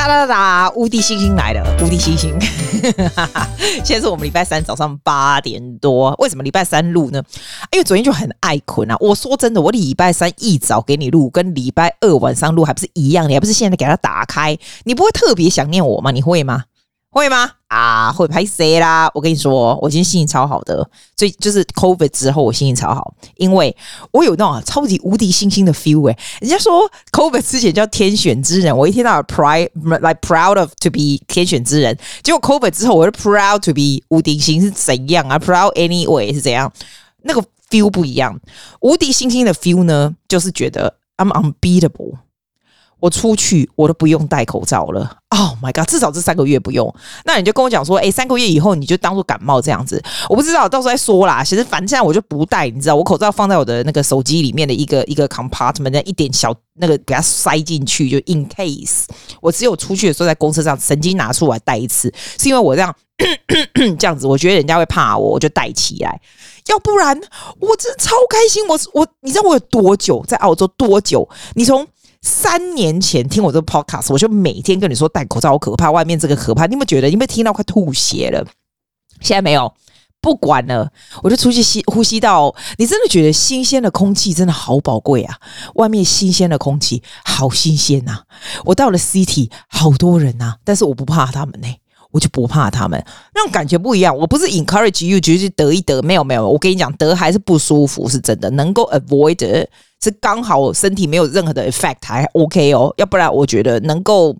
哒哒哒！无敌星星来了，无敌星星！现在是我们礼拜三早上八点多。为什么礼拜三录呢？因为昨天就很爱困啊。我说真的，我礼拜三一早给你录，跟礼拜二晚上录还不是一样？你还不是现在给它打开？你不会特别想念我吗？你会吗？会吗？啊，会拍谁啦？我跟你说，我今天心情超好的，所以就是 COVID 之后我心情超好，因为我有那种超级无敌星星的 feel 诶、人家说 COVID 之前叫天选之人，我一听到晚 pride like proud of to be 天选之人，结果 COVID 之后我是 proud to be 无敌星是怎样啊？proud anyway 是怎样？那个 feel 不一样。无敌星星的 feel 呢，就是觉得 I'm unbeatable。我出去我都不用戴口罩了，Oh my god！至少这三个月不用。那你就跟我讲说，哎、三个月以后你就当做感冒这样子。我不知道，到时候再说啦。其实反正现在我就不戴，你知道，我口罩放在我的那个手机里面的一个一个 compartment，那一点小那个给它塞进去，就 in case。我只有出去的时候在公车上曾经拿出来戴一次，是因为我这样 这样子，我觉得人家会怕我，我就戴起来。要不然我真的超开心。我我你知道我有多久在澳洲多久？你从三年前听我这个 podcast，我就每天跟你说戴口罩好可怕，外面这个可怕。你有没有觉得？你有没有听到快吐血了？现在没有，不管了，我就出去吸呼吸到。你真的觉得新鲜的空气真的好宝贵啊！外面新鲜的空气好新鲜呐！我到了 city，好多人呐，但是我不怕他们呢，我就不怕他们，那种感觉不一样。我不是 encourage you，就是得一得，没有没有。我跟你讲，得还是不舒服，是真的，能够 avoid。是刚好身体没有任何的 effect 还 OK 哦，要不然我觉得能够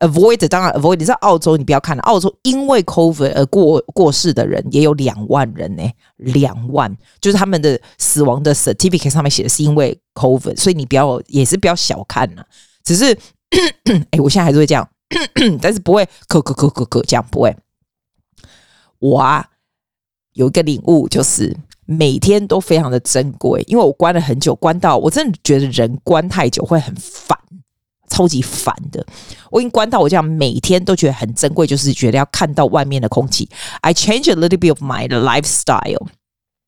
avoid 当然 avoid。你在澳洲，你不要看了，澳洲因为 COVID 而过过世的人也有两万人呢，两万就是他们的死亡的 certificate 上面写的是因为 COVID，所以你不要也是不要小看呐。只是 哎，我现在还是会这样，但是不会咳咳咳咳咳这样不会。我啊有一个领悟就是。每天都非常的珍贵，因为我关了很久，关到我真的觉得人关太久会很烦，超级烦的。我已经关到我这样，每天都觉得很珍贵，就是觉得要看到外面的空气。I change a little bit of my lifestyle。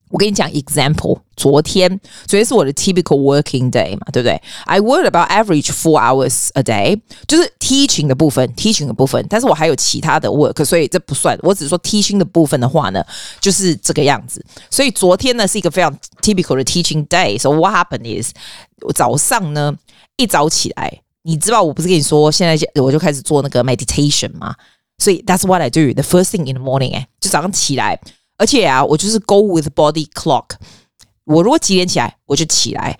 我跟你讲，example，昨天，昨天是我的 typical working day 嘛，对不对？I work about average four hours a day，就是 teaching 的部分，teaching 的部分。但是我还有其他的 work，所以这不算。我只是说 teaching 的部分的话呢，就是这个样子。所以昨天呢是一个非常 typical 的 teaching day。So what happened is，我早上呢一早起来，你知道我不是跟你说，现在我就开始做那个 meditation 嘛？所以 that's what I do the first thing in the morning，哎，就早上起来。 而且啊，我就是 go with body clock。我如果几点起来，我就起来，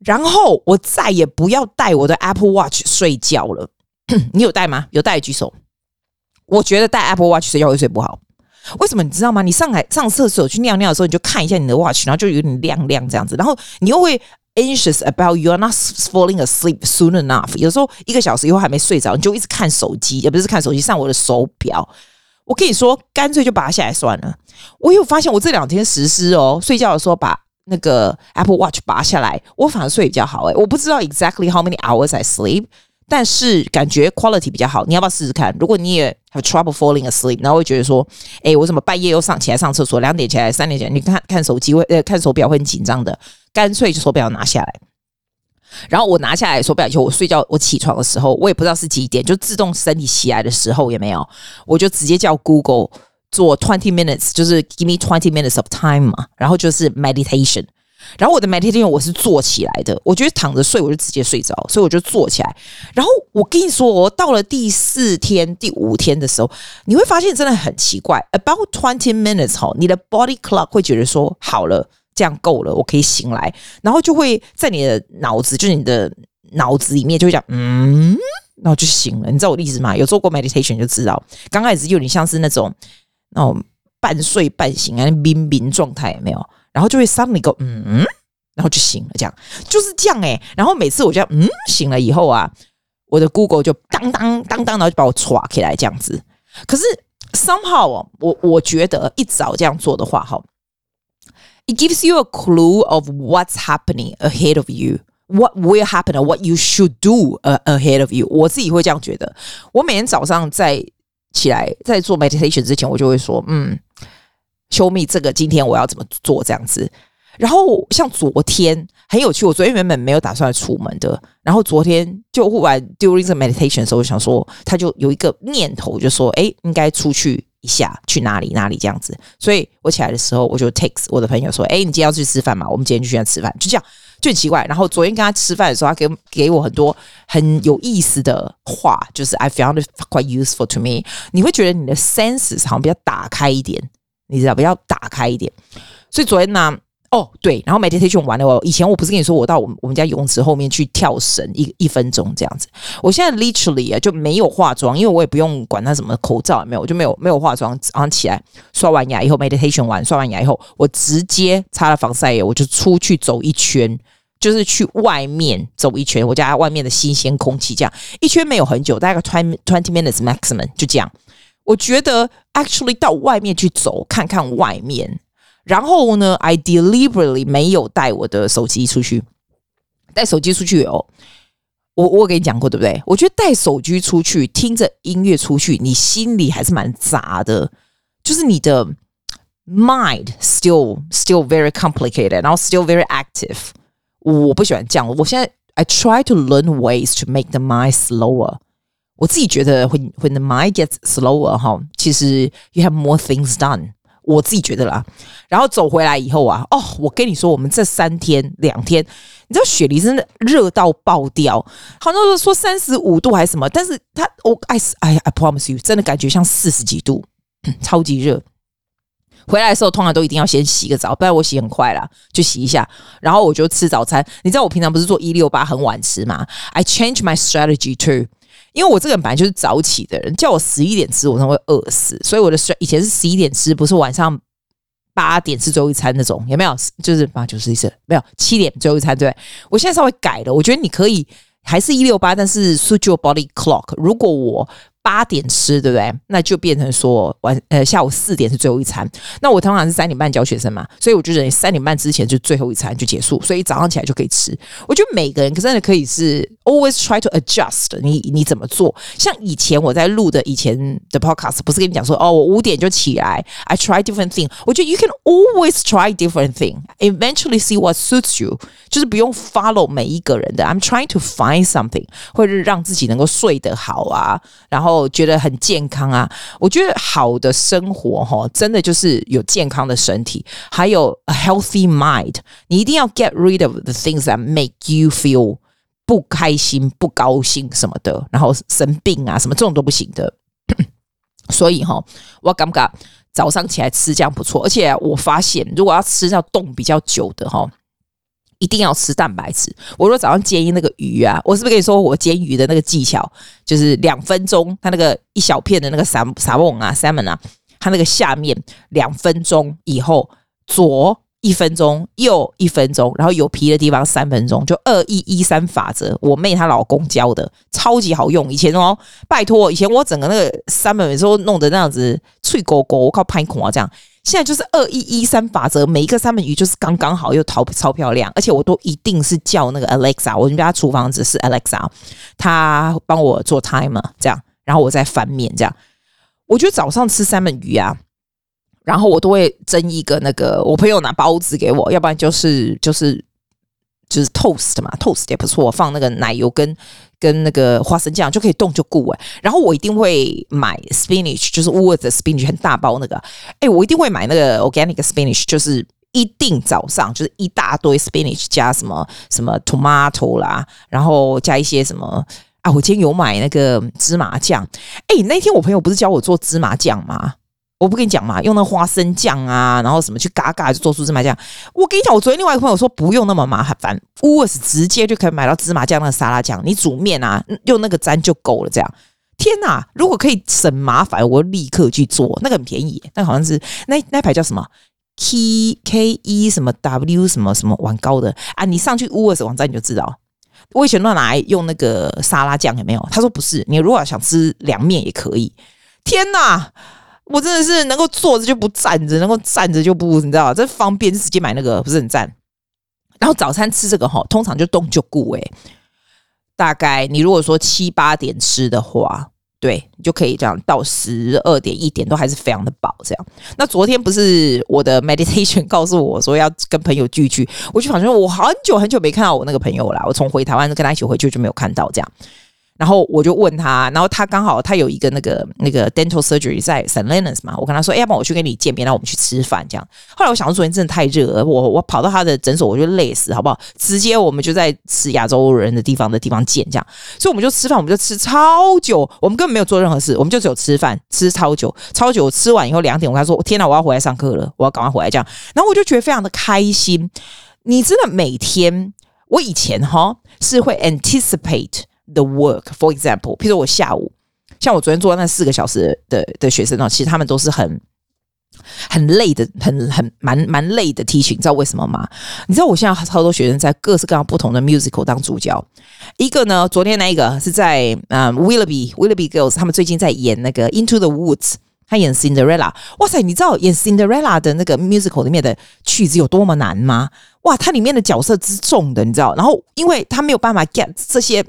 然后我再也不要带我的 Apple Watch 睡觉了。你有带吗？有带举手。我觉得带 Apple Watch 睡觉会睡不好。为什么？你知道吗？你上来上厕所去尿尿的时候，你就看一下你的 watch，然后就有点亮亮这样子，然后你又会 anxious about you are not falling asleep soon enough。有时候一个小时以后还没睡着，你就一直看手机，也不是看手机，上我的手表。我跟你说，干脆就拔下来算了。我有发现，我这两天实施哦，睡觉的时候把那个 Apple Watch 拔下来，我反而睡比较好。诶，我不知道 exactly how many hours I sleep，但是感觉 quality 比较好。你要不要试试看？如果你也 have trouble falling asleep，然后会觉得说，诶，我怎么半夜又上起来上厕所，两点起来，三点起来，你看看手机会呃看手表会很紧张的，干脆就手表拿下来。然后我拿下来手表以后，我睡觉，我起床的时候，我也不知道是几点，就自动身体起来的时候也没有，我就直接叫 Google 做 twenty minutes，就是 give me twenty minutes of time 嘛，然后就是 meditation。然后我的 meditation 我是坐起来的，我觉得躺着睡我就直接睡着，所以我就坐起来。然后我跟你说，我到了第四天、第五天的时候，你会发现真的很奇怪，about twenty minutes 哦，你的 body clock 会觉得说好了。这样够了，我可以醒来，然后就会在你的脑子，就是你的脑子里面就会讲，嗯，然后就醒了。你知道我的意思吗？有做过 meditation 就知道，刚开始有点像是那种那种半睡半醒啊，冥冥状态有没有？然后就会 suddenly go，嗯，然后就醒了，这样就是这样哎、然后每次我就嗯醒了以后啊，我的 Google 就当当当当，然后就把我抓起来这样子。可是 somehow 我我觉得一早这样做的话，哈。It gives you a clue of what's happening ahead of you, what will happen, or what you should do ahead of you。我自己会这样觉得。我每天早上在起来在做 meditation 之前，我就会说：“嗯，show me 这个今天我要怎么做这样子。”然后像昨天很有趣。我昨天原本没有打算出门的，然后昨天就忽然 during the meditation 的时候，我想说，他就有一个念头，就说：“哎，应该出去一下，去哪里哪里这样子。”所以我起来的时候，我就 text 我的朋友说：“哎，你今天要去吃饭吗？我们今天就去那吃饭。”就这样，就很奇怪。然后昨天跟他吃饭的时候，他给给我很多很有意思的话，就是 I found quite useful to me。你会觉得你的 senses 好像比较打开一点，你知道，比较打开一点。所以昨天呢。哦，对，然后 meditation 完了，我以前我不是跟你说，我到我们我们家游泳池后面去跳绳一一分钟这样子。我现在 literally 啊就没有化妆，因为我也不用管他什么口罩也没有，我就没有没有化妆。早上起来刷完牙以后，meditation 完刷完牙以后，我直接擦了防晒油，我就出去走一圈，就是去外面走一圈，我家外面的新鲜空气，这样一圈没有很久，大概 twenty twenty minutes maximum 就这样。我觉得 actually 到外面去走看看外面。然后呢，I deliberately 没有带我的手机出去。带手机出去哦，我我跟你讲过对不对？我觉得带手机出去，听着音乐出去，你心里还是蛮杂的，就是你的 mind still still very complicated，然后 still very active。我不喜欢这样。我现在 I try to learn ways to make the mind slower。我自己觉得，when when the mind gets slower，哈，其实 you have more things done。 我自己觉得啦，然后走回来以后啊，哦，我跟你说，我们这三天两天，你知道雪梨真的热到爆掉，好像是说三十五度还是什么，但是它我哎哎，I promise you，真的感觉像四十几度，超级热。回来的时候通常都一定要先洗个澡，不然我洗很快啦，就洗一下，然后我就吃早餐。你知道我平常不是做一六八很晚吃吗？I change my strategy too。因为我这个人本来就是早起的人，叫我十一点吃，我才会饿死。所以我的睡以前是十一点吃，不是晚上八点吃最后一餐那种，有没有？就是八九十一次没有七点最后一餐。对，我现在稍微改了，我觉得你可以还是一六八，但是 suit your body clock。如果我八点吃，对不对？那就变成说晚呃下午四点是最后一餐。那我通常是三点半教学生嘛，所以我就认为三点半之前就最后一餐就结束，所以早上起来就可以吃。我觉得每个人真的可以是 always try to adjust 你。你怎么做？像以前我在录的以前的 podcast，不是跟你讲说哦，我五点就起来，I try different thing。我觉得 you can always try different thing, eventually see what suits you。就是不用 follow 每一个人的。I'm trying to find something，或者让自己能够睡得好啊，然后。我觉得很健康啊！我觉得好的生活哈，真的就是有健康的身体，还有 a healthy mind。你一定要 get rid of the things that make you feel 不开心、不高兴什么的，然后生病啊什么这种都不行的。所以哈，我感觉早上起来吃这样不错，而且我发现如果要吃要冻比较久的哈。一定要吃蛋白质。我说早上煎那个鱼啊，我是不是跟你说我煎鱼的那个技巧，就是两分钟，它那个一小片的那个沙沙翁啊，salmon 啊，它那个下面两分钟以后左一分钟，右一分钟，然后有皮的地方三分钟，就二一一三法则。我妹她老公教的，超级好用。以前哦，拜托，以前我整个那个 salmon 时候弄得那样子脆勾勾，我靠拍孔啊这样。现在就是二一一三法则，每一个三文鱼就是刚刚好又超超漂亮，而且我都一定是叫那个 Alexa，我们家厨房只是 Alexa，他帮我做 timer 这样，然后我再翻面这样。我觉得早上吃三文鱼啊，然后我都会蒸一个那个，我朋友拿包子给我，要不然就是就是。就是 toast 嘛，toast 也不错，放那个奶油跟跟那个花生酱就可以冻就固哎。然后我一定会买 spinach，就是 Woolworths 的 spinach 很大包那个，哎，我一定会买那个 organic spinach，就是一定早上就是一大堆 spinach 加什么什么 tomato 啦，然后加一些什么啊，我今天有买那个芝麻酱，哎，那天我朋友不是教我做芝麻酱吗？我不跟你讲嘛，用那花生酱啊，然后什么去嘎嘎就做出芝麻酱。我跟你讲，我昨天另外一个朋友说不用那么麻烦，Woods 直接就可以买到芝麻酱那个沙拉酱，你煮面啊用那个沾就够了。这样，天哪！如果可以省麻烦，我立刻去做。那个很便宜，那好像是那那牌叫什么 K K E 什么 W 什么什么碗糕的啊？你上去 Woods 网站你就知道。我以前乱来用那个沙拉酱有没有？他说不是，你如果想吃凉面也可以。天哪！我真的是能够坐着就不站着，能够站着就不，你知道这方便就，直接买那个不是很赞。然后早餐吃这个哈，通常就冻就固诶。大概你如果说七八点吃的话，对，你就可以这样到十二点一点都还是非常的饱。这样，那昨天不是我的 meditation 告诉我说要跟朋友聚聚，我就反正我很久很久没看到我那个朋友了，我从回台湾跟他一起回去就没有看到这样。然后我就问他，然后他刚好他有一个那个那个 dental surgery 在 St. Leonards 嘛，我跟他说，哎，要不然我去跟你见面，然后我们去吃饭这样。后来我想说，昨天真的太热了，我我跑到他的诊所，我就累死，好不好？直接我们就在吃亚洲人的地方的地方见这样。所以我们就吃饭，我们就吃超久，我们根本没有做任何事，我们就只有吃饭，吃超久，超久。吃完以后两点，我跟他说，天哪，我要回来上课了，我要赶快回来这样。然后我就觉得非常的开心。你真的每天，我以前哈是会 anticipate。The work, for example，譬如我下午，像我昨天做的那四个小时的的学生呢，其实他们都是很很累的，很很蛮蛮累的 teaching，你知道为什么吗？你知道我现在超多学生在各式各样不同的 musical 当主角。一个呢，昨天那一个是在嗯 Willoughby Willoughby Girls，他们最近在演那个 Into the Woods，他演 Cinderella。哇塞，你知道演 Cinderella 的那个 musical 里面的曲子有多么难吗？哇，它里面的角色之重的，你知道？然后，因为他没有办法 get 这些，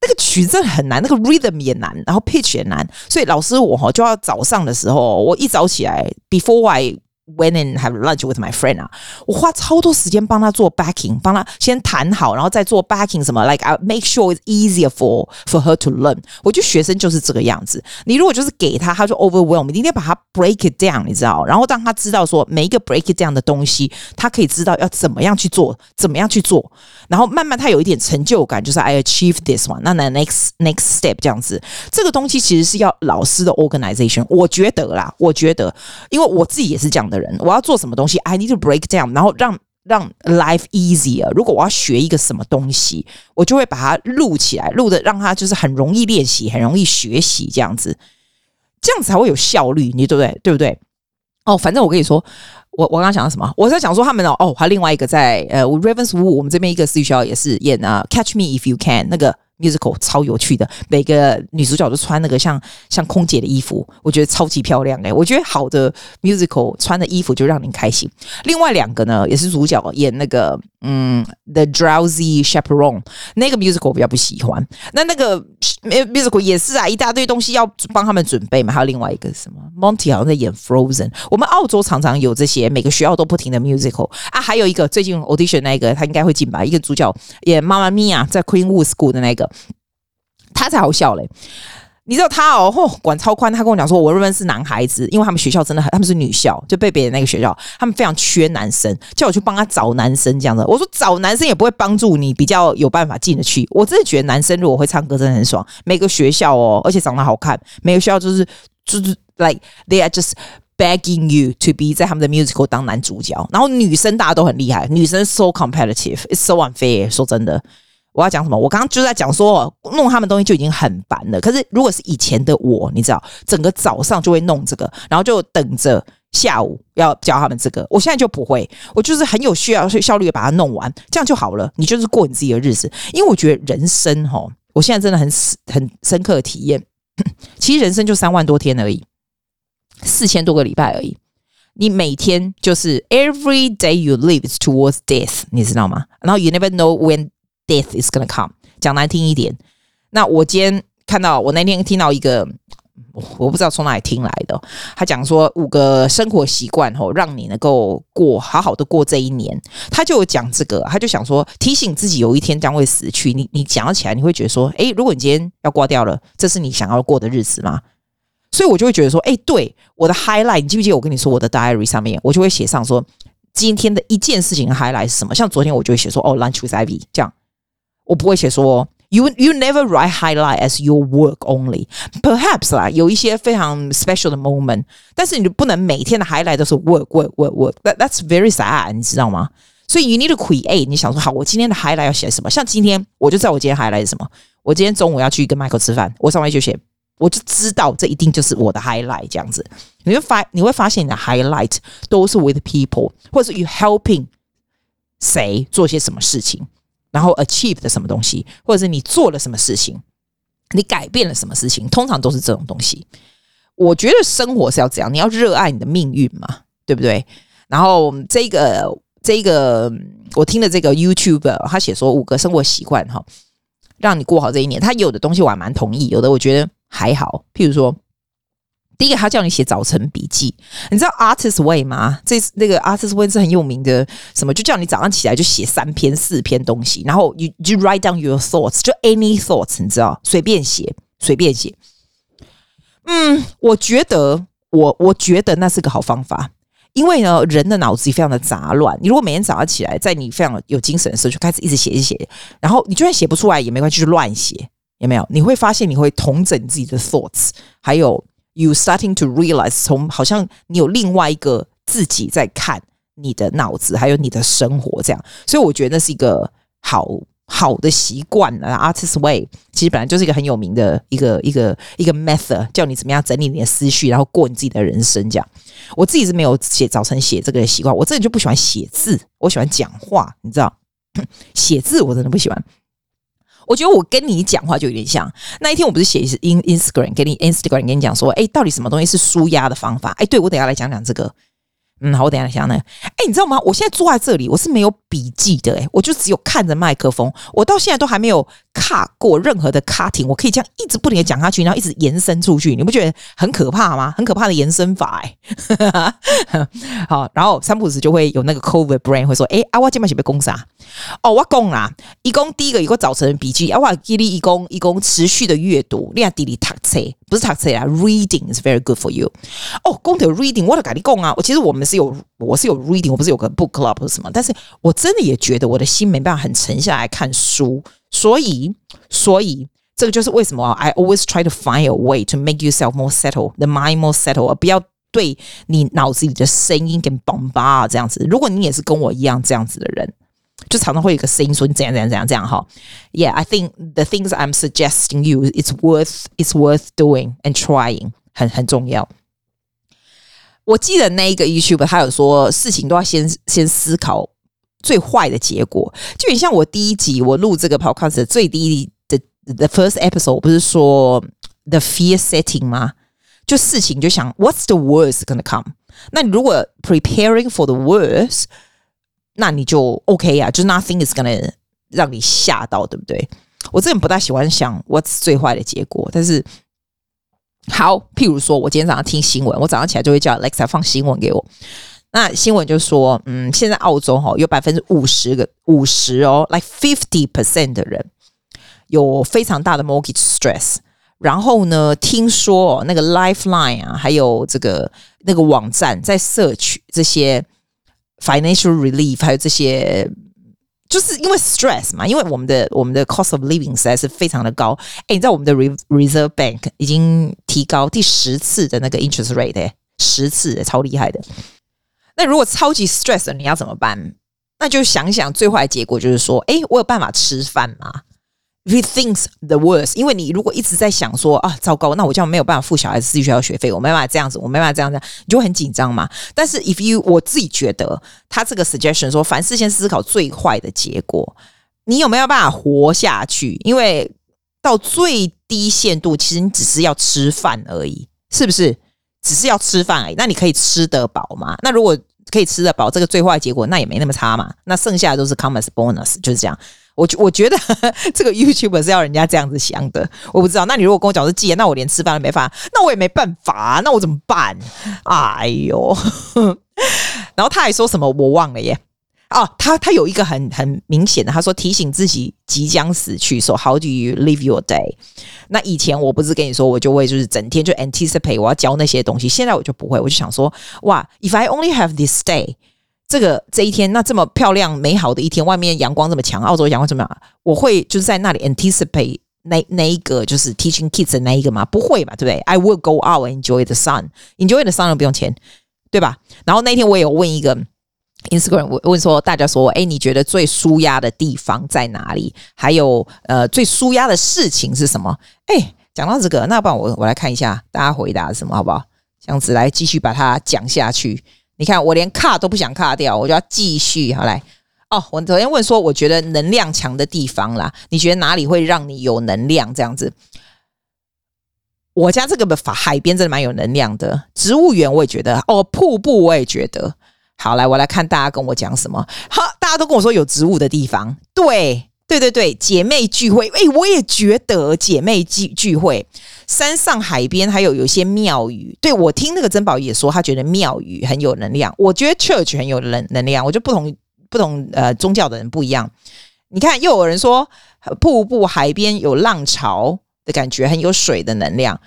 那个曲子很难，那个 rhythm 也难，然后 pitch 也难，所以老师我哈就要早上的时候，我一早起来，before I went and have lunch with my friend 啊，我花超多时间帮他做 backing，帮他先谈好，然后再做 backing 什么，like I make sure it's easier for for her to learn。我觉得学生就是这个样子，你如果就是给他，他就 overwhelm，你一定要把他 break it down，你知道，然后让他知道说每一个 break it down 的东西，他可以知道要怎么样去做，怎么样去做，然后慢慢他有一点成就感，就是 I achieve this one，那那 next next step 这样子，这个东西其实是要老师的 organization，我觉得啦，我觉得，因为我自己也是这样的，我要做什么东西，I need to break down，然后让让 life easier。如果我要学一个什么东西，我就会把它录起来，录的让它就是很容易练习，很容易学习，这样子，这样子才会有效率，你对不对？对不对？哦，反正我跟你说，我我刚刚讲到什么？我在讲说他们哦，哦，还另外一个在呃 Ravenswood，我们这边一个私立学校也是演啊，Catch Me If You Can 那个。Musical 超有趣的，每个女主角都穿那个像像空姐的衣服，我觉得超级漂亮哎、欸！我觉得好的 musical 穿的衣服就让你开心。另外两个呢，也是主角演那个嗯，The Drowsy Chaperone 那个 musical 我比较不喜欢。那那个 musical 也是啊，一大堆东西要帮他们准备嘛。还有另外一个什么 Monty 好像在演 Frozen。我们澳洲常常有这些，每个学校都不停的 musical 啊。还有一个最近 audition 那个，他应该会进吧？一个主角演 Mamma Mia 在 Queenwood School 的那个。他才好笑嘞！你知道他哦，嚯，管超宽。他跟我讲说，我认为是男孩子，因为他们学校真的很，他们是女校，就被别的那个学校，他们非常缺男生，叫我去帮他找男生这样的。我说找男生也不会帮助你，比较有办法进得去。我真的觉得男生如果会唱歌，真的很爽。每个学校哦，而且长得好看，每个学校就是就是 like they are just begging you to be 在他们的 musical 当男主角。然后女生大家都很厉害，女生 so competitive，it's so unfair。说真的。我要讲什么？我刚刚就在讲说，弄他们东西就已经很烦了。可是如果是以前的我，你知道，整个早上就会弄这个，然后就等着下午要教他们这个。我现在就不会，我就是很有需要效率的把它弄完，这样就好了。你就是过你自己的日子，因为我觉得人生哈，我现在真的很很深刻的体验，其实人生就三万多天而已，四千多个礼拜而已。你每天就是 every day you live is towards death，你知道吗？然后 you never know when。Death is gonna come，讲难听一点。那我今天看到，我那天听到一个，我不知道从哪里听来的，他讲说五个生活习惯吼，让你能够过好好的过这一年。他就讲这个，他就想说提醒自己有一天将会死去。你你讲起来，你会觉得说，诶，如果你今天要挂掉了，这是你想要过的日子吗？所以我就会觉得说，诶，对，我的 highlight，你记不记得我跟你说我的 diary 上面，我就会写上说今天的一件事情的 highlight 是什么？像昨天我就会写说，哦，lunch with Ivy 这样。我不会写说 you you never write highlight as your work only perhaps 啦，有一些非常 special 的 moment，但是你不能每天的 highlight 都是 work work work work that that's very sad，你知道吗？所以 you need to create，你想说好，我今天的 highlight 要写什么？像今天我就知道我今天 highlight 是什么。我今天中午要去跟 Michael 吃饭，我上面就写，我就知道这一定就是我的 highlight 这样子。你会发你会发现你的 highlight 都是 with people，或者是 you helping 谁做些什么事情。 然后 achieve 的什么东西，或者是你做了什么事情，你改变了什么事情，通常都是这种东西。我觉得生活是要这样，你要热爱你的命运嘛，对不对？然后这个这个，我听了这个 YouTube，他写说五个生活习惯哈，让你过好这一年。他有的东西我还蛮同意，有的我觉得还好。譬如说，第一个他叫你写早晨笔记，你知道 Artist Way 吗？这那个 Artist Way 是很有名的，什么就叫你早上起来就写三篇四篇东西，然后 you you write down your thoughts，就 any thoughts，你知道，随便写，随便写。嗯，我觉得我我觉得那是个好方法。因为呢，人的脑子非常的杂乱。你如果每天早上起来，在你非常有精神的时候，就开始一直写一写，然后你就算写不出来也没关系，就乱写，有没有？你会发现你会统整自己的 thoughts，还有 you starting to realize，从好像你有另外一个自己在看你的脑子，还有你的生活这样。所以我觉得那是一个好。好的习惯啊，Artist Way 其实本来就是一个很有名的一个一个一个 method，叫你怎么样整理你的思绪，然后过你自己的人生。这样，我自己是没有写早晨写这个习惯，我真的就不喜欢写字，我喜欢讲话，你知道，写字我真的不喜欢。我觉得我跟你讲话就有点像那一天，我不是写 in Instagram 给你 Instagram 跟你讲说，哎，到底什么东西是舒压的方法？哎，对，我等下来讲讲这个。嗯，好，我等一下想呢。哎，你知道吗？我现在坐在这里，我是没有笔记的，哎，我就只有看着麦克风，我到现在都还没有卡过任何的 cutting，我可以这样一直不停的讲下去，然后一直延伸出去，你不觉得很可怕吗？很可怕的延伸法，哎，好，然后三不时就会有那个 COVID brain 会说，哎，啊，我今晚准备讲啥？哦，我讲啦，一共第一个一个早晨笔记，啊，我给你一共一共持续的阅读，你要滴滴读册，不是读册啊，reading is very good for you。哦，讲到 reading，我都跟你讲啊，我其实我们是有，我是有 reading，我不是有个 book club 或什么，但是我真的也觉得我的心没办法很沉下来看书，所以，所以这个就是为什么 I always try to find a way to make yourself more settled, the mind more settled，而不要对你脑子里的声音跟 bombard 这样子。如果你也是跟我一样这样子的人。就常常会有一个声音说你怎样怎样怎样这样哈，Yeah, I think the things I'm suggesting you, it's worth, it's worth doing and trying，很很重要。 我记得那一个 YouTube 他有说事情都要先先思考最坏的结果，就很像我第一集我录这个 Podcast 的最低的 the first episode，不是说 the fear setting 吗？就事情就想 What's the worst gonna come？那你如果 preparing for the worst。那你就 OK、啊，就 nothing is gonna 让你吓到，对不对？我这人不大喜欢想 what's 最坏的结果，但是好，譬如说我今天早上听新闻，我早上起来就会叫 Alexa 放新闻给我。那新闻就说，嗯，现在澳洲哈有百分之五十个五十哦，like fifty percent 的人有非常大的 mortgage stress。然后呢，听说那个 Lifeline 啊，还有这个那个网站在 search 这些。Financial relief，还有这些，就是因为 stress 嘛，因为我们的我们的 cost of living 实在是非常的高。哎，你知道我们的 Reserve Bank 已经提高第十次的那个 interest rate，哎，十次，超厉害的。那如果超级 stress，你要怎么办？那就想想最坏的结果，就是说，哎，我有办法吃饭吗 Re-thinks the worst，因为你如果一直在想说啊，糟糕，那我这样没有办法付小孩子私立学校学费，我没办法这样子，我没办法这样子，你就很紧张嘛。但是 if you，我自己觉得他这个 suggestion 说，凡事先思考最坏的结果，你有没有办法活下去？因为到最低限度，其实你只是要吃饭而已，是不是？只是要吃饭而已。那你可以吃得饱吗？那如果可以吃得饱，这个最坏结果那也没那么差嘛。那剩下的都是 commerce bonus，就是这样。我我觉得 这个 YouTube 是要人家这样子想的，我不知道。那你如果跟我讲是戒，那我连吃饭都没法，那我也没办法，那我怎么办？哎呦！然后他还说什么我忘了耶。哦，他他有一个很很明显的，他说提醒自己即将死去。说 How do you live your day？那以前我不是跟你说，我就会就是整天就 anticipate 我要教那些东西，现在我就不会，我就想说哇，If I only have this day。这个这一天，那这么漂亮美好的一天，外面阳光这么强，澳洲阳光怎么样？我会就是在那里 anticipate 那那一个就是 teaching kids 的那一个吗？不会吧，对不对？I will go out and enjoy the sun，enjoy the sun 不用钱，对吧？然后那天我也有问一个 Instagram，我问说大家说，哎，你觉得最舒压的地方在哪里？还有呃，最舒压的事情是什么？哎，讲到这个，那不然我我来看一下大家回答什么，好不好？这样子来继续把它讲下去。你看，我连卡都不想卡掉，我就要继续。好来哦，我昨天问说，我觉得能量强的地方啦，你觉得哪里会让你有能量？这样子，我家这个法海边真的蛮有能量的。植物园我也觉得，哦，瀑布我也觉得。好来，我来看大家跟我讲什么。好，大家都跟我说有植物的地方，对。对对对，姐妹聚会，哎，我也觉得姐妹聚聚会，山上海边还有有些庙宇。对，我听那个珍宝也说，他觉得庙宇很有能量。我觉得 church 很有能能量。我觉得不同不同呃宗教的人不一样。你看，又有人说瀑布海边有浪潮的感觉，很有水的能量。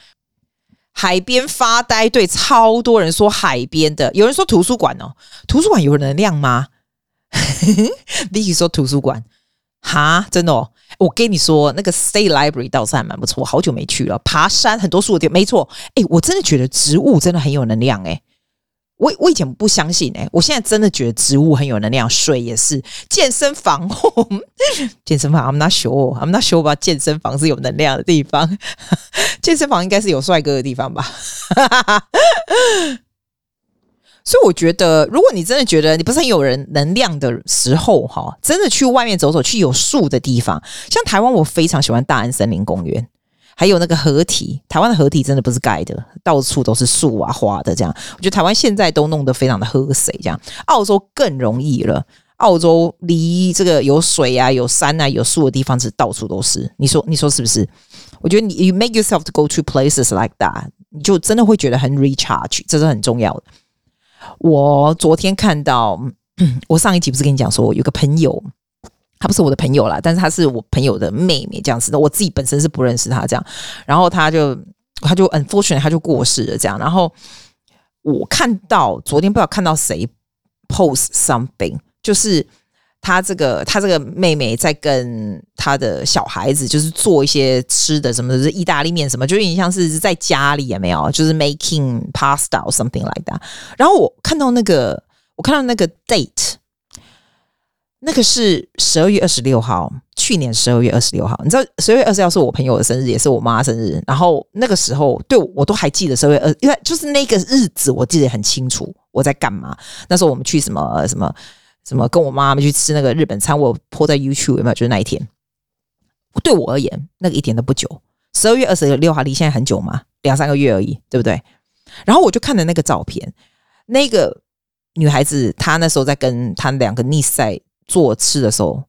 海边发呆，对，超多人说海边的，有人说图书馆哦，图书馆有能量吗？Vicky 说图书馆。哈，真的哦！我跟你说，那个 State Library 倒是还蛮不错，好久没去了。爬山很多树的，没错。哎，我真的觉得植物真的很有能量哎。我我以前不相信哎，我现在真的觉得植物很有能量，水也是。健身房，健身房，I'm not sure，I'm not sure 吧？健身房是有能量的地方，健身房应该是有帅哥的地方吧？所以我觉得，如果你真的觉得你不是很有人能量的时候，哈，真的去外面走走，去有树的地方，像台湾，我非常喜欢大安森林公园，还有那个河堤。台湾的河堤真的不是盖的，到处都是树啊花的这样。我觉得台湾现在都弄得非常的喝水，这样。澳洲更容易了，澳洲离这个有水啊、有山啊、有树的地方是到处都是。你说，你说是不是？我觉得你 you make yourself to go to places like that，你就真的会觉得很 recharge，这是很重要的。我昨天看到，我上一集不是跟你讲说，我有个朋友，他不是我的朋友啦，但是他是我朋友的妹妹这样子的。我自己本身是不认识他这样，然后他就他就 unfortunately 他就过世了这样。然后我看到昨天不知道看到谁 post something，就是。他这个，他这个妹妹在跟他的小孩子，就是做一些吃的，什么的，是意大利面什么，就有点像是在家里也没有？就是 making pasta or something like that。然后我看到那个，我看到那个 date，那个是十二月二十六号，去年十二月二十六号。你知道十二月二十六是我朋友的生日，也是我妈生日。然后那个时候，对我都还记得十二月二，因为就是那个日子，我记得很清楚，我在干嘛。那时候我们去什么什么。什么跟我妈妈去吃那个日本餐，我 po 在 YouTube 有没有？就是那一天，对我而言，那个一点都不久。十二月二十六号离现在很久吗？两三个月而已，对不对？然后我就看了那个照片，那个女孩子她那时候在跟她两个 niece 在做吃的时候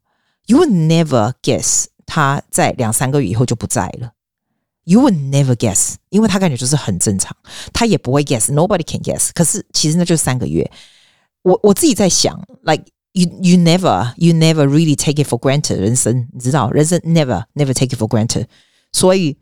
，you would never guess 她在两三个月以后就不在了。You would never guess，因为她感觉就是很正常，她也不会 guess，nobody can guess。可是其实那就是三个月。我我自己在想，like you you never you never really take it for granted。人生你知道，人生 never never take it for granted。所以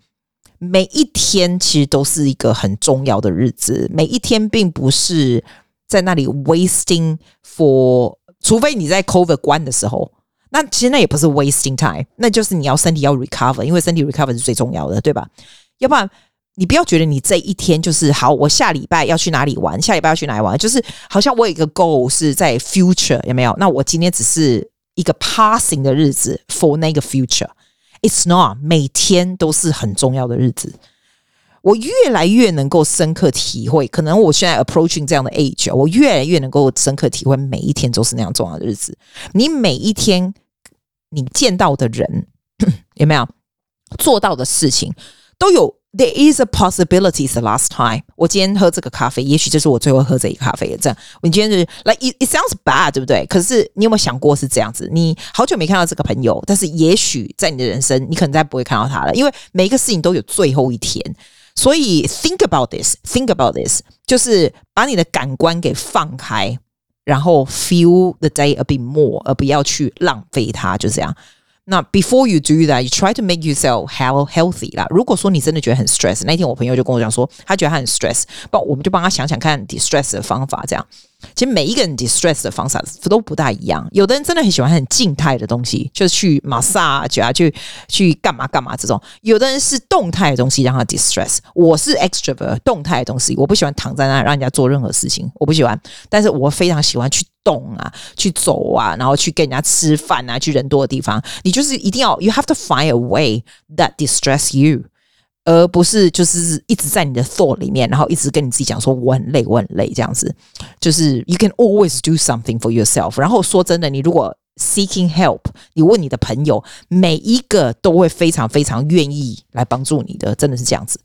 每一天其实都是一个很重要的日子，每一天并不是在那里 wasting for，除非你在 COVID 关的时候，那其实那也不是 wasting time，那就是你要身体要 recover，因为身体 recover 是最重要的，对吧？要不然。你不要觉得你这一天就是好，我下礼拜要去哪里玩？下礼拜要去哪里玩？就是好像我有一个 goal 是在 future 有没有？那我今天只是一个 passing 的日子 for 那个 future。It's not，每天都是很重要的日子。我越来越能够深刻体会，可能我现在 approaching 这样的 age，我越来越能够深刻体会每一天都是那样重要的日子。你每一天你见到的人 有没有做到的事情都有。There is a possibility. The last time 我今天喝这个咖啡，也许这是我最后喝这一咖啡。这样，你今天就是 like it, it sounds bad，对不对？可是你有没有想过是这样子？你好久没看到这个朋友，但是也许在你的人生，你可能再不会看到他了，因为每一个事情都有最后一天。所以 think about this, think about this，就是把你的感官给放开，然后 feel the day a bit more，而不要去浪费它，就这样。那 before you do that, you try to make yourself healthy 啦。如果说你真的觉得很 stress，那天我朋友就跟我讲说，他觉得他很 stress，不，我们就帮他想想看 distress 的方法，这样。其实每一个人 distress 的方法都不大一样。有的人真的很喜欢很静态的东西，就是去 massage 啊，去去干嘛干嘛这种。有的人是动态的东西让他 distress。我是 extrovert，动态的东西，我不喜欢躺在那让人家做任何事情，我不喜欢。但是我非常喜欢去动啊，去走啊，然后去跟人家吃饭啊，去人多的地方。你就是一定要，you have to find a way that distress you。而不是就是一直在你的 thought 里面，然后一直跟你自己讲说我很累，我很累这样子。就是 you can always do something for yourself。然后说真的，你如果 seeking help，你问你的朋友，每一个都会非常非常愿意来帮助你的，真的是这样子。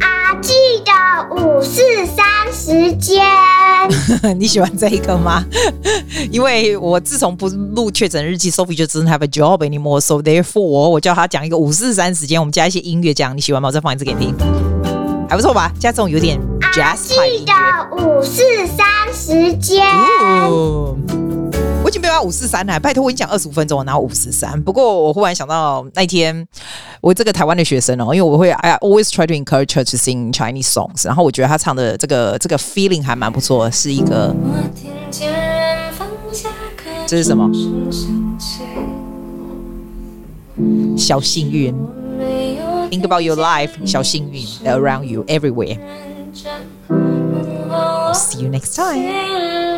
啊记得五四三时间，你喜欢这一个吗？因为我自从不录确诊日记，Sophie 就 doesn't have a job anymore，so therefore 我叫他讲一个五四三时间，我们加一些音乐，这样你喜欢吗？我再放一次给你听，还不错吧？加这种有点 jazz 的音乐。记得五四三时间。我五四三呢，拜托我跟你讲二十五分钟，我拿五四三。不过我忽然想到那天，我这个台湾的学生哦，因为我会 I always try to encourage her to sing Chinese songs，然后我觉得他唱的这个这个 feeling 还蛮不错，是一个。这是什么？小幸运。Think about your life，小幸运 around you everywhere。See you next time。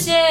谢。谢